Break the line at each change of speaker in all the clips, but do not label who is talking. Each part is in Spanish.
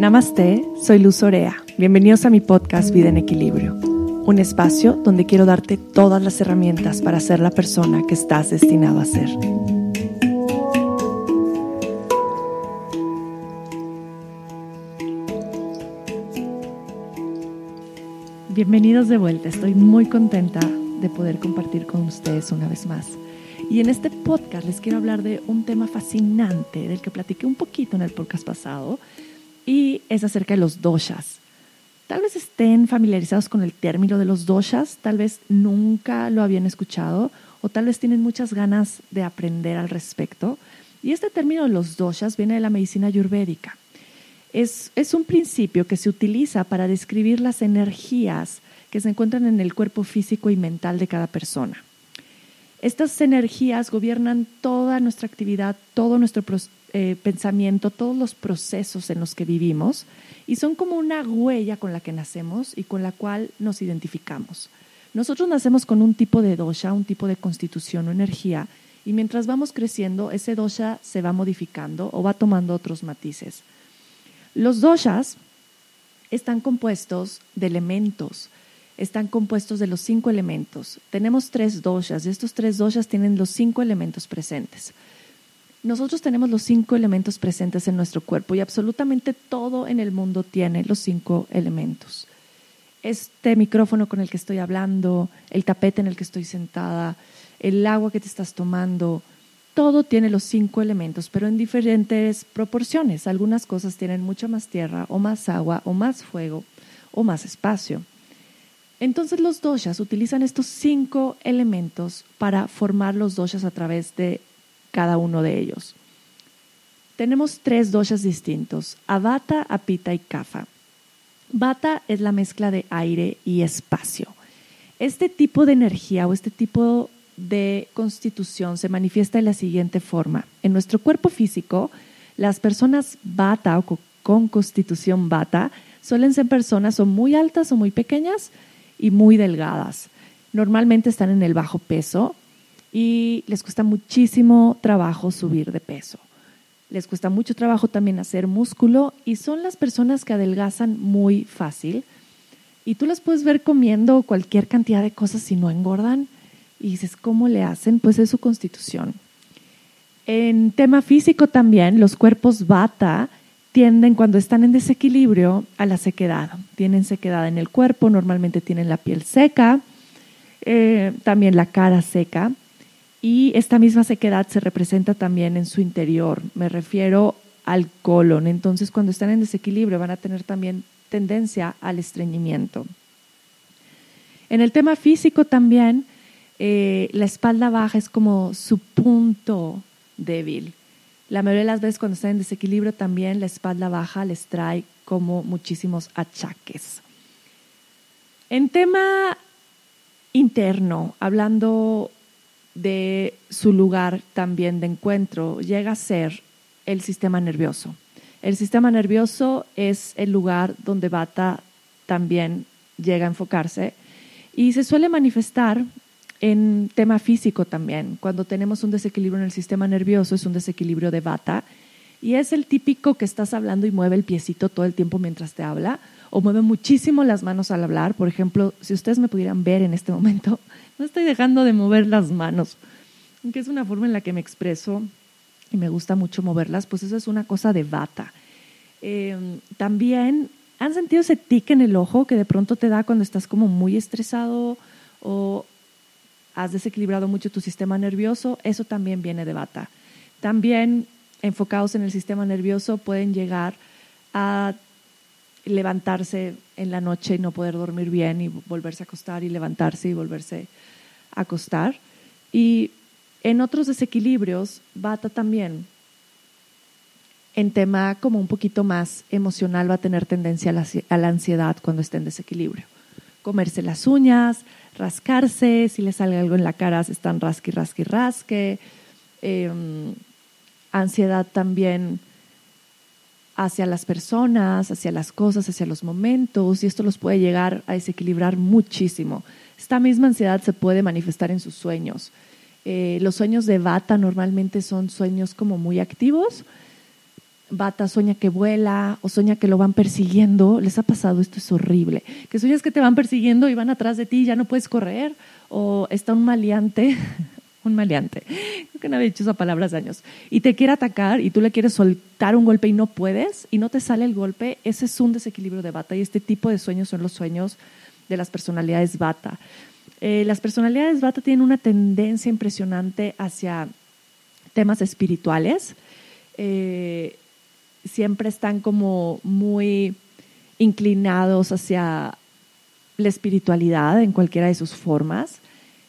Namaste, soy Luz Orea. Bienvenidos a mi podcast Vida en Equilibrio, un espacio donde quiero darte todas las herramientas para ser la persona que estás destinado a ser. Bienvenidos de vuelta, estoy muy contenta de poder compartir con ustedes una vez más. Y en este podcast les quiero hablar de un tema fascinante del que platiqué un poquito en el podcast pasado y es acerca de los doshas. Tal vez estén familiarizados con el término de los doshas, tal vez nunca lo habían escuchado o tal vez tienen muchas ganas de aprender al respecto. Y este término de los doshas viene de la medicina ayurvédica. Es, es un principio que se utiliza para describir las energías que se encuentran en el cuerpo físico y mental de cada persona. Estas energías gobiernan toda nuestra actividad, todo nuestro eh, pensamiento, todos los procesos en los que vivimos y son como una huella con la que nacemos y con la cual nos identificamos. Nosotros nacemos con un tipo de dosha, un tipo de constitución o energía y mientras vamos creciendo ese dosha se va modificando o va tomando otros matices. Los doshas están compuestos de elementos están compuestos de los cinco elementos. Tenemos tres doshas y estos tres doshas tienen los cinco elementos presentes. Nosotros tenemos los cinco elementos presentes en nuestro cuerpo y absolutamente todo en el mundo tiene los cinco elementos. Este micrófono con el que estoy hablando, el tapete en el que estoy sentada, el agua que te estás tomando, todo tiene los cinco elementos, pero en diferentes proporciones. Algunas cosas tienen mucha más tierra o más agua o más fuego o más espacio. Entonces los doshas utilizan estos cinco elementos para formar los doshas a través de cada uno de ellos. Tenemos tres doshas distintos, Avata, Apita y Kapha. Vata es la mezcla de aire y espacio. Este tipo de energía o este tipo de constitución se manifiesta de la siguiente forma. En nuestro cuerpo físico, las personas Vata o con constitución Vata suelen ser personas o muy altas o muy pequeñas, y muy delgadas. Normalmente están en el bajo peso y les cuesta muchísimo trabajo subir de peso. Les cuesta mucho trabajo también hacer músculo y son las personas que adelgazan muy fácil. Y tú las puedes ver comiendo cualquier cantidad de cosas y no engordan. Y dices, ¿cómo le hacen? Pues es su constitución. En tema físico también, los cuerpos bata tienden cuando están en desequilibrio a la sequedad. Tienen sequedad en el cuerpo, normalmente tienen la piel seca, eh, también la cara seca y esta misma sequedad se representa también en su interior. Me refiero al colon. Entonces cuando están en desequilibrio van a tener también tendencia al estreñimiento. En el tema físico también, eh, la espalda baja es como su punto débil. La mayoría de las veces cuando están en desequilibrio también la espalda baja les trae como muchísimos achaques. En tema interno, hablando de su lugar también de encuentro, llega a ser el sistema nervioso. El sistema nervioso es el lugar donde Bata también llega a enfocarse y se suele manifestar en tema físico también, cuando tenemos un desequilibrio en el sistema nervioso, es un desequilibrio de bata, y es el típico que estás hablando y mueve el piecito todo el tiempo mientras te habla, o mueve muchísimo las manos al hablar. Por ejemplo, si ustedes me pudieran ver en este momento, no estoy dejando de mover las manos, aunque es una forma en la que me expreso y me gusta mucho moverlas, pues eso es una cosa de bata. Em, también, ¿han sentido ese tic en el ojo que de pronto te da cuando estás como muy estresado o has desequilibrado mucho tu sistema nervioso, eso también viene de bata. También enfocados en el sistema nervioso pueden llegar a levantarse en la noche y no poder dormir bien y volverse a acostar y levantarse y volverse a acostar. Y en otros desequilibrios, bata también, en tema como un poquito más emocional, va a tener tendencia a la, ansiedad cuando esté en desequilibrio. Comerse las uñas, rascarse, si le sale algo en la cara, se están rasque, rasque, rasque. Em, ansiedad también hacia las personas, hacia las cosas, hacia los momentos, y esto los puede llegar a desequilibrar muchísimo. Esta misma ansiedad se puede manifestar en sus sueños. Eh, los sueños de bata normalmente son sueños como muy activos, Bata sueña que vuela o sueña que lo van persiguiendo. ¿Les ha pasado? Esto es horrible. Que sueñas que te van persiguiendo y van atrás de ti y ya no puedes correr. O está un maleante, maleante, creo que no había dicho esa palabra hace años, y te quiere atacar y tú le quieres soltar un golpe y no puedes y no te sale el golpe. Ese es un desequilibrio de Bata y este tipo de sueños son los sueños de las personalidades Bata. Eh, las personalidades Bata tienen una tendencia impresionante hacia temas espirituales. Eh, siempre están como muy inclinados hacia la espiritualidad en cualquiera de sus formas.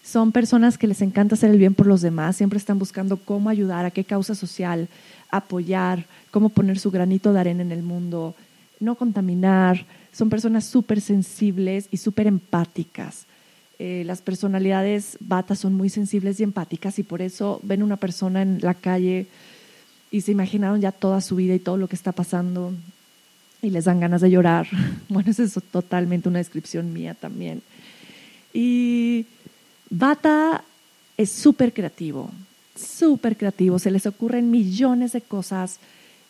Son personas que les encanta hacer el bien por los demás, siempre están buscando cómo ayudar, a qué causa social, apoyar, cómo poner su granito de arena en el mundo, no contaminar. Son personas súper sensibles y súper empáticas. Eh, las personalidades batas son muy sensibles y empáticas y por eso ven una persona en la calle y se imaginaron ya toda su vida y todo lo que está pasando y les dan ganas de llorar. Bueno, eso es totalmente una descripción mía también. Y Bata es súper creativo, súper creativo, se les ocurren millones de cosas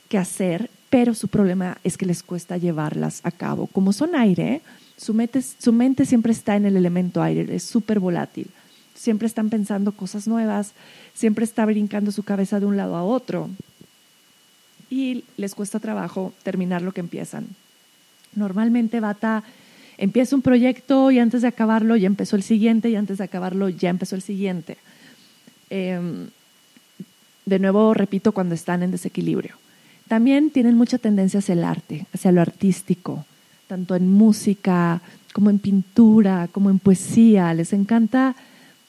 que hacer, pero su problema es que les cuesta llevarlas a cabo. Como son aire, su mente, siempre está en el elemento aire, es súper volátil. Siempre están pensando cosas nuevas, siempre está brincando su cabeza de un lado a otro y les cuesta trabajo terminar lo que empiezan. Normalmente Bata empieza un proyecto y antes de acabarlo ya empezó el siguiente y antes de acabarlo ya empezó el siguiente. Em, de nuevo, repito, cuando están en desequilibrio. También tienen mucha tendencia hacia el arte, hacia lo artístico, tanto en música como en pintura, como en poesía. Les encanta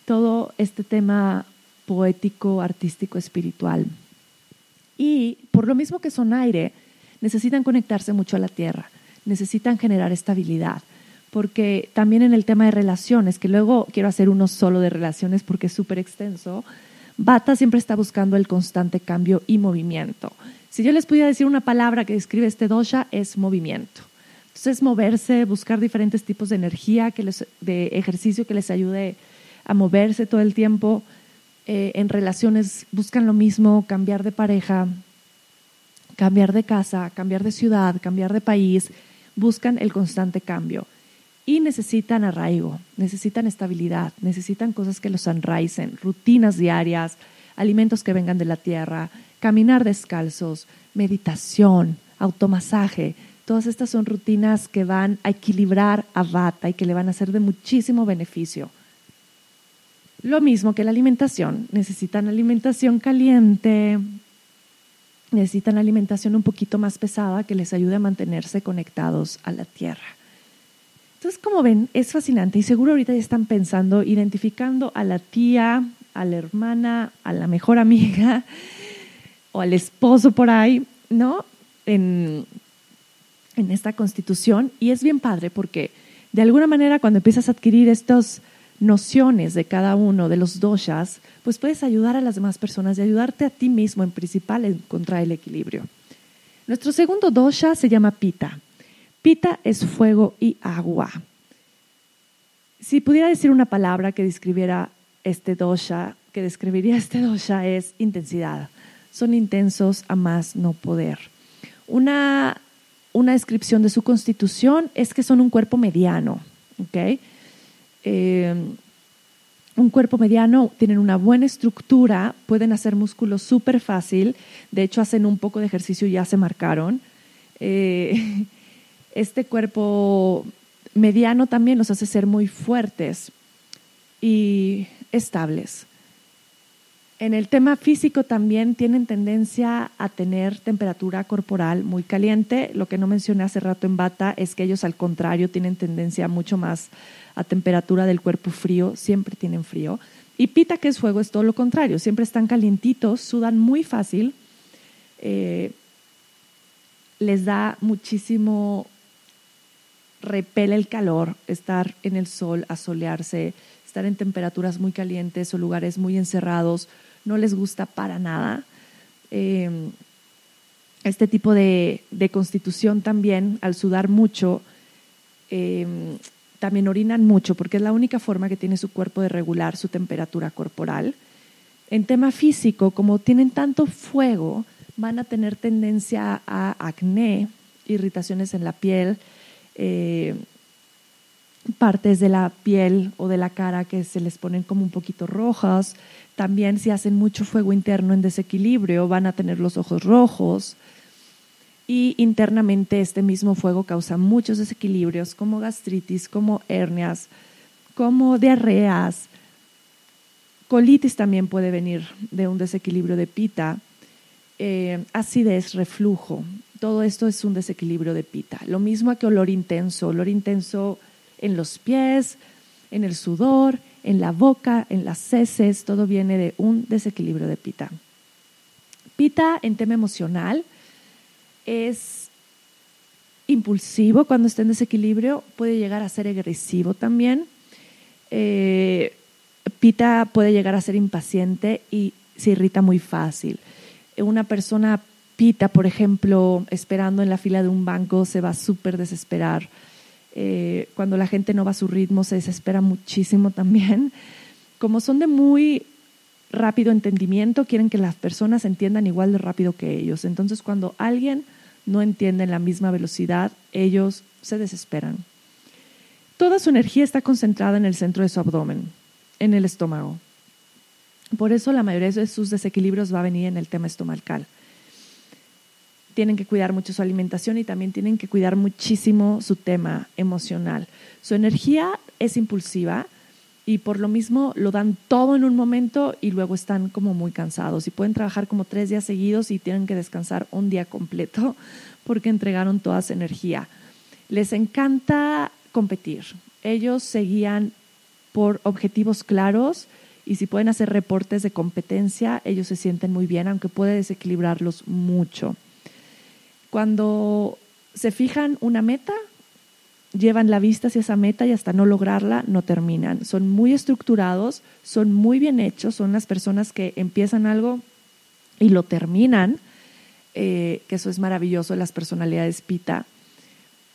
todo este tema poético, artístico, espiritual. Y por lo mismo que son aire, necesitan conectarse mucho a la tierra, necesitan generar estabilidad, porque también en el tema de relaciones, que luego quiero hacer uno solo de relaciones porque es súper extenso, Bata siempre está buscando el constante cambio y movimiento. Si yo les pudiera decir una palabra que describe este dosha, es movimiento. Entonces, moverse, buscar diferentes tipos de energía, que de ejercicio que les ayude a moverse todo el tiempo, eh, en relaciones buscan lo mismo, cambiar de pareja, cambiar de casa, cambiar de ciudad, cambiar de país, buscan el constante cambio. Y necesitan arraigo, necesitan estabilidad, necesitan cosas que los enraicen, rutinas diarias, alimentos que vengan de la tierra, caminar descalzos, meditación, automasaje. Todas estas son rutinas que van a equilibrar a Vata y que le van a ser de muchísimo beneficio. Lo mismo que la alimentación. Necesitan alimentación caliente, necesitan alimentación un poquito más pesada que les ayude a mantenerse conectados a la tierra. Entonces, como ven, es fascinante y seguro ahorita ya están pensando, identificando a la tía, a la hermana, a la mejor amiga o al esposo por ahí, ¿no? En, esta constitución. Y es bien padre porque de alguna manera cuando empiezas a adquirir estos nociones de cada uno de los doshas, pues puedes ayudar a las demás personas y ayudarte a ti mismo en principal a encontrar el equilibrio. Nuestro segundo dosha se llama pita. Pita es fuego y agua. Si pudiera decir una palabra que describiera este dosha, que describiría este dosha es intensidad. Son intensos a más no poder. Una, una descripción de su constitución es que son un cuerpo mediano. Eh, un cuerpo mediano, tienen una buena estructura, pueden hacer músculos súper fácil, de hecho hacen un poco de ejercicio y ya se marcaron. Eh, este cuerpo mediano también los hace ser muy fuertes y estables. En el tema físico también tienen tendencia a tener temperatura corporal muy caliente. Lo que no mencioné hace rato en bata es que ellos al contrario tienen tendencia mucho más a temperatura del cuerpo frío, siempre tienen frío. Y pita, que es fuego, es todo lo contrario, siempre están calientitos, sudan muy fácil, eh, les da muchísimo, repele el calor, estar en el sol, asolearse, estar en temperaturas muy calientes o lugares muy encerrados, no les gusta para nada. Eh, este tipo de, constitución también, al sudar mucho, eh, también orinan mucho porque es la única forma que tiene su cuerpo de regular su temperatura corporal. En tema físico, como tienen tanto fuego, van a tener tendencia a acné, irritaciones en la piel, eh, partes de la piel o de la cara que se les ponen como un poquito rojas. También si hacen mucho fuego interno en desequilibrio van a tener los ojos rojos. Y internamente este mismo fuego causa muchos desequilibrios como gastritis, como hernias, como diarreas. Colitis también puede venir de un desequilibrio de pita. Eh, acidez, reflujo. Todo esto es un desequilibrio de pita. Lo mismo que olor intenso. Olor intenso en los pies, en el sudor, en la boca, en las heces, todo viene de un desequilibrio de pita. Pita en tema emocional es impulsivo cuando está en desequilibrio, puede llegar a ser agresivo también. Eh, pita puede llegar a ser impaciente y se irrita muy fácil. Una persona por ejemplo, esperando en la fila de un banco, se va a súper desesperar eh, cuando la gente no va a su ritmo se desespera muchísimo también. Como son de muy rápido entendimiento, quieren que las personas entiendan igual de rápido que ellos. Entonces, cuando alguien no entiende en la misma velocidad, ellos se desesperan. Toda su energía está concentrada en el centro de su abdomen, en el estómago. Por eso la mayoría de sus desequilibrios va a venir en el tema estomacal tienen que cuidar mucho su alimentación y también tienen que cuidar muchísimo su tema emocional. Su energía es impulsiva y por lo mismo lo dan todo en un momento y luego están como muy cansados y pueden trabajar como tres días seguidos y tienen que descansar un día completo porque entregaron toda su energía. Les encanta competir. Ellos seguían por objetivos claros y si pueden hacer reportes de competencia, ellos se sienten muy bien, aunque puede desequilibrarlos mucho. Cuando se fijan una meta, llevan la vista hacia esa meta y hasta no lograrla no terminan. Son muy estructurados, son muy bien hechos, son las personas que empiezan algo y lo terminan, eh, que eso es maravilloso, las personalidades pita.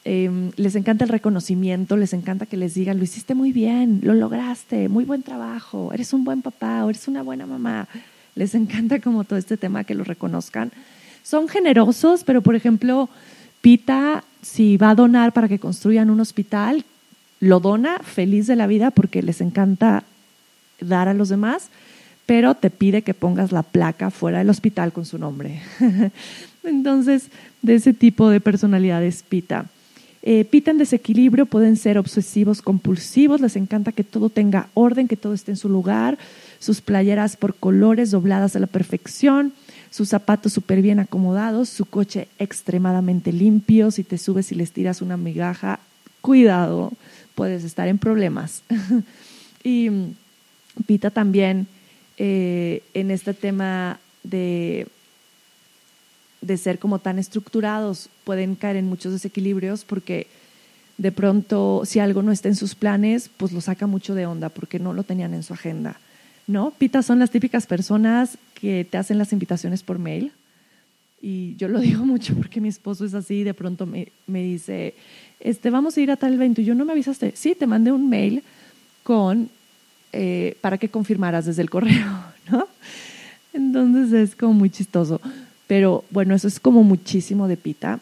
Em, les encanta el reconocimiento, les encanta que les digan, lo hiciste muy bien, lo lograste, muy buen trabajo, eres un buen papá o eres una buena mamá. Les encanta como todo este tema que lo reconozcan son generosos, pero por ejemplo, Pita, si va a donar para que construyan un hospital, lo dona feliz de la vida porque les encanta dar a los demás, pero te pide que pongas la placa fuera del hospital con su nombre. Entonces, de ese tipo de personalidades Pita. Eh, pita en desequilibrio pueden ser obsesivos, compulsivos, les encanta que todo tenga orden, que todo esté en su lugar, sus playeras por colores dobladas a la perfección, sus zapatos súper bien acomodados, su coche extremadamente limpio, si te subes y les tiras una migaja, cuidado, puedes estar en problemas. y Pita también eh, en este tema de, de ser como tan estructurados, pueden caer en muchos desequilibrios porque de pronto si algo no está en sus planes, pues lo saca mucho de onda porque no lo tenían en su agenda. ¿No? Pita son las típicas personas que te hacen las invitaciones por mail. Y yo lo digo mucho porque mi esposo es así de pronto me, dice, este, vamos a ir a tal evento. Y yo no me avisaste. Sí, te mandé un mail con, eh, para que confirmaras desde el correo, ¿no? Entonces es como muy chistoso. Pero bueno, eso es como muchísimo de pita.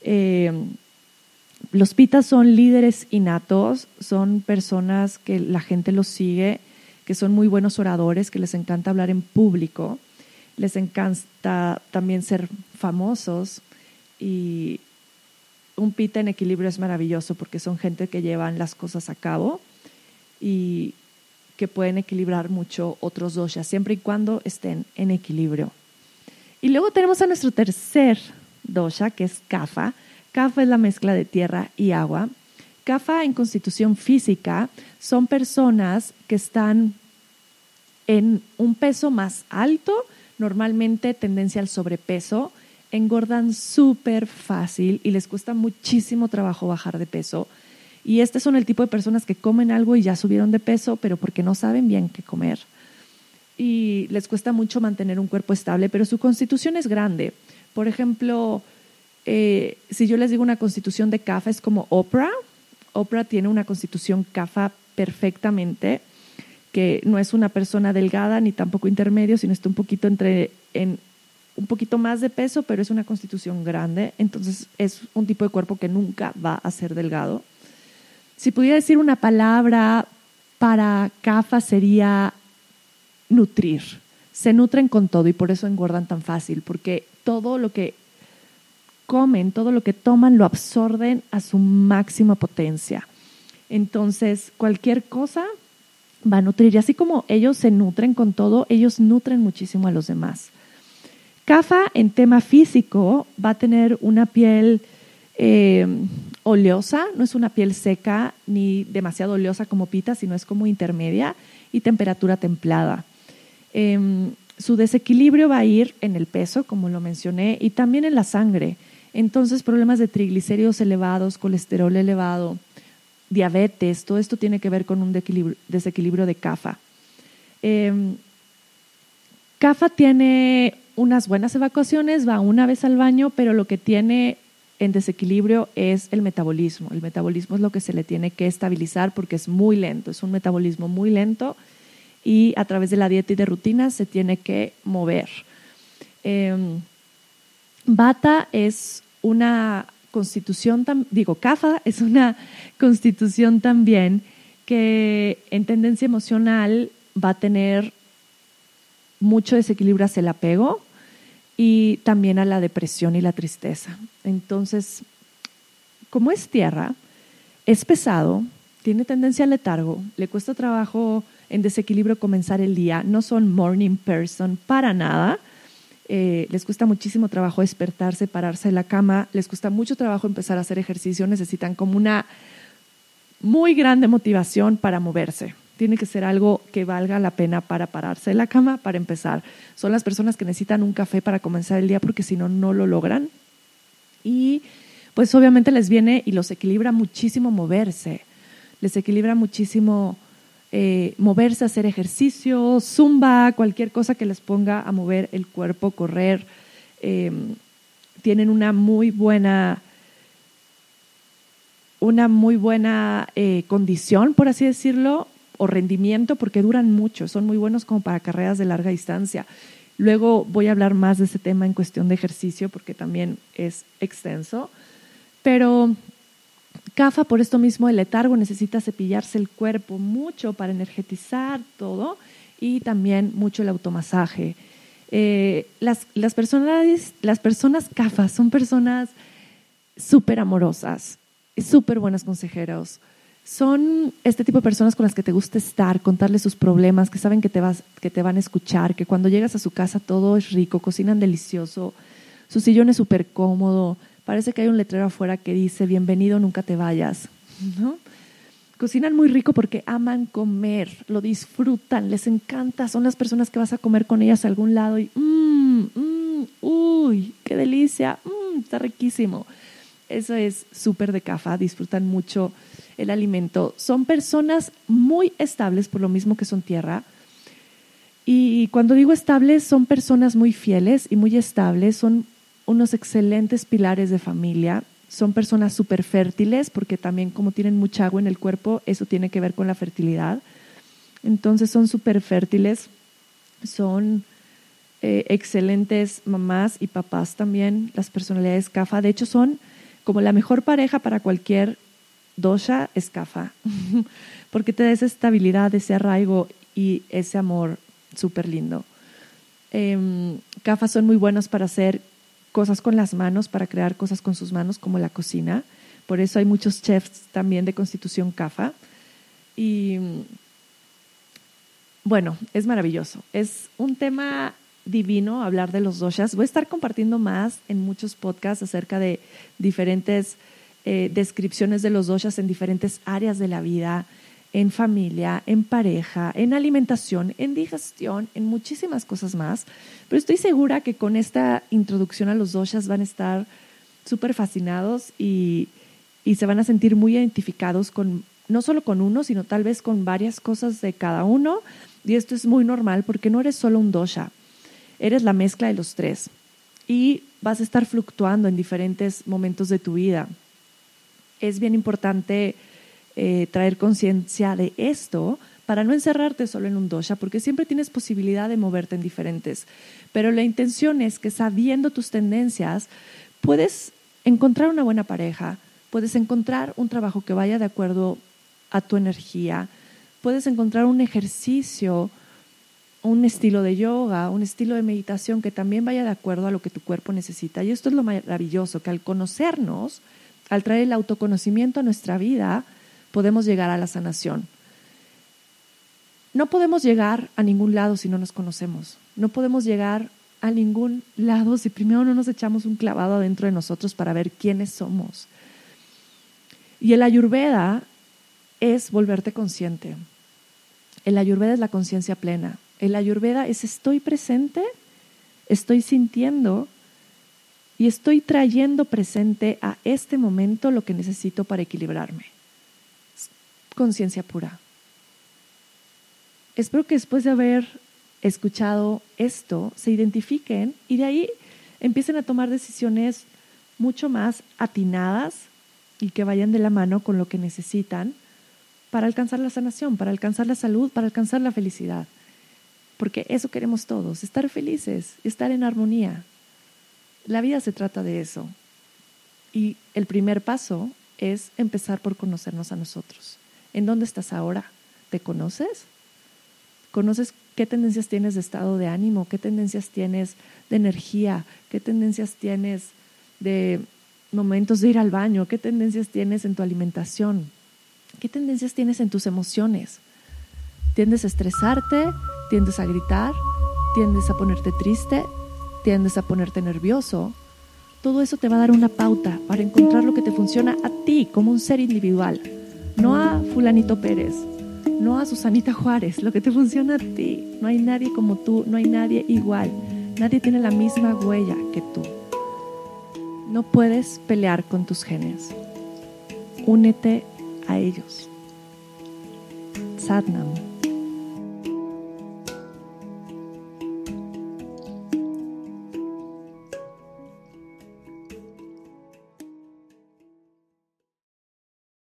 Eh, los pitas son líderes innatos, son personas que la gente los sigue que son muy buenos oradores, que les encanta hablar en público, les encanta también ser famosos y un pita en equilibrio es maravilloso porque son gente que llevan las cosas a cabo y que pueden equilibrar mucho otros doshas, siempre y cuando estén en equilibrio. Y luego tenemos a nuestro tercer dosha, que es Kapha. Kapha es la mezcla de tierra y agua. Kapha en constitución física son personas que están en un peso más alto, normalmente tendencia al sobrepeso, engordan súper fácil y les cuesta muchísimo trabajo bajar de peso. Y este son el tipo de personas que comen algo y ya subieron de peso, pero porque no saben bien qué comer. Y les cuesta mucho mantener un cuerpo estable, pero su constitución es grande. Por ejemplo, eh, si yo les digo una constitución de CAFA es como Oprah, Oprah tiene una constitución CAFA perfectamente, que no es una persona delgada ni tampoco intermedio, sino está un poquito entre en un poquito más de peso, pero es una constitución grande, entonces es un tipo de cuerpo que nunca va a ser delgado. Si pudiera decir una palabra para CAFA sería nutrir. Se nutren con todo y por eso engordan tan fácil, porque todo lo que comen, todo lo que toman lo absorben a su máxima potencia. Entonces, cualquier cosa va a nutrir. Y así como ellos se nutren con todo, ellos nutren muchísimo a los demás. CAFA en tema físico va a tener una piel eh, oleosa, no es una piel seca ni demasiado oleosa como pita, sino es como intermedia y temperatura templada. Em, su desequilibrio va a ir en el peso, como lo mencioné, y también en la sangre. Entonces, problemas de triglicéridos elevados, colesterol elevado, diabetes, todo esto tiene que ver con un desequilibrio de CAFA. Eh, CAFA tiene unas buenas evacuaciones, va una vez al baño, pero lo que tiene en desequilibrio es el metabolismo. El metabolismo es lo que se le tiene que estabilizar porque es muy lento, es un metabolismo muy lento y a través de la dieta y de rutinas se tiene que mover. Em, Bata es una constitución, digo, CAFA es una constitución también que en tendencia emocional va a tener mucho desequilibrio hacia el apego y también a la depresión y la tristeza. Entonces, como es tierra, es pesado, tiene tendencia al letargo, le cuesta trabajo en desequilibrio comenzar el día, no son morning person para nada, eh, les cuesta muchísimo trabajo despertarse, pararse de la cama, les cuesta mucho trabajo empezar a hacer ejercicio, necesitan como una muy grande motivación para moverse tiene que ser algo que valga la pena para pararse de la cama, para empezar. Son las personas que necesitan un café para comenzar el día porque si no, no lo logran. Y pues obviamente les viene y los equilibra muchísimo moverse. Les equilibra muchísimo eh, moverse, hacer ejercicio, zumba, cualquier cosa que les ponga a mover el cuerpo, correr. Em, tienen una muy buena una muy buena eh, condición, por así decirlo, o rendimiento porque duran mucho, son muy buenos como para carreras de larga distancia. Luego voy a hablar más de ese tema en cuestión de ejercicio porque también es extenso. Pero CAFA, por esto mismo, el letargo necesita cepillarse el cuerpo mucho para energetizar todo y también mucho el automasaje. Eh, las, las, personas, las personas CAFA son personas súper amorosas, súper buenos consejeros, son este tipo de personas con las que te gusta estar, contarles sus problemas, que saben que te, vas, que te van a escuchar, que cuando llegas a su casa todo es rico, cocinan delicioso, su sillón es súper cómodo, parece que hay un letrero afuera que dice bienvenido, nunca te vayas. ¿no? Cocinan muy rico porque aman comer, lo disfrutan, les encanta, son las personas que vas a comer con ellas a algún lado y mmm, mmm, uy, qué delicia, mmm, está riquísimo. Eso es súper de cafa, disfrutan mucho el alimento. Son personas muy estables, por lo mismo que son tierra. Y cuando digo estables, son personas muy fieles y muy estables, son unos excelentes pilares de familia, son personas súper fértiles, porque también como tienen mucha agua en el cuerpo, eso tiene que ver con la fertilidad. Entonces son súper fértiles, son eh, excelentes mamás y papás también, las personalidades CAFA. De hecho, son como la mejor pareja para cualquier dosha es kafa, porque te da esa estabilidad, ese arraigo y ese amor súper lindo. Eh, son muy buenos para hacer cosas con las manos, para crear cosas con sus manos, como la cocina. Por eso hay muchos chefs también de constitución kafa. Y bueno, es maravilloso. Es un tema divino hablar de los doshas. Voy a estar compartiendo más en muchos podcasts acerca de diferentes eh, descripciones de los doshas en diferentes áreas de la vida, en familia, en pareja, en alimentación, en digestión, en muchísimas cosas más. Pero estoy segura que con esta introducción a los doshas van a estar súper fascinados y, y se van a sentir muy identificados con no solo con uno, sino tal vez con varias cosas de cada uno. Y esto es muy normal porque no eres solo un dosha, eres la mezcla de los tres. Y vas a estar fluctuando en diferentes momentos de tu vida es bien importante eh, traer conciencia de esto para no encerrarte solo en un dosha, porque siempre tienes posibilidad de moverte en diferentes. Pero la intención es que sabiendo tus tendencias, puedes encontrar una buena pareja, puedes encontrar un trabajo que vaya de acuerdo a tu energía, puedes encontrar un ejercicio, un estilo de yoga, un estilo de meditación que también vaya de acuerdo a lo que tu cuerpo necesita. Y esto es lo maravilloso, que al conocernos, al traer el autoconocimiento a nuestra vida, podemos llegar a la sanación. No podemos llegar a ningún lado si no nos conocemos. No podemos llegar a ningún lado si primero no nos echamos un clavado adentro de nosotros para ver quiénes somos. Y el ayurveda es volverte consciente. El ayurveda es la conciencia plena. El ayurveda es estoy presente, estoy sintiendo y estoy trayendo presente a este momento lo que necesito para equilibrarme. Conciencia pura. Espero que después de haber escuchado esto se identifiquen y de ahí empiecen a tomar decisiones mucho más atinadas y que vayan de la mano con lo que necesitan para alcanzar la sanación, para alcanzar la salud, para alcanzar la felicidad. Porque eso queremos todos, estar felices, estar en armonía. La vida se trata de eso. Y el primer paso es empezar por conocernos a nosotros. ¿En dónde estás ahora? ¿Te conoces? ¿Conoces qué tendencias tienes de estado de ánimo? ¿Qué tendencias tienes de energía? ¿Qué tendencias tienes de momentos de ir al baño? ¿Qué tendencias tienes en tu alimentación? ¿Qué tendencias tienes en tus emociones? ¿Tiendes a estresarte? ¿Tiendes a gritar? ¿Tiendes a ponerte triste? ¿Tiendes a ponerte nervioso? Todo eso te va a dar una pauta para encontrar lo que te funciona a ti como un ser individual, no a fulanito Pérez, no a Susanita Juárez, lo que te funciona a ti. No hay nadie como tú, no hay nadie igual. Nadie tiene la misma huella que tú. No puedes pelear con tus genes. Únete a ellos. Sadnam.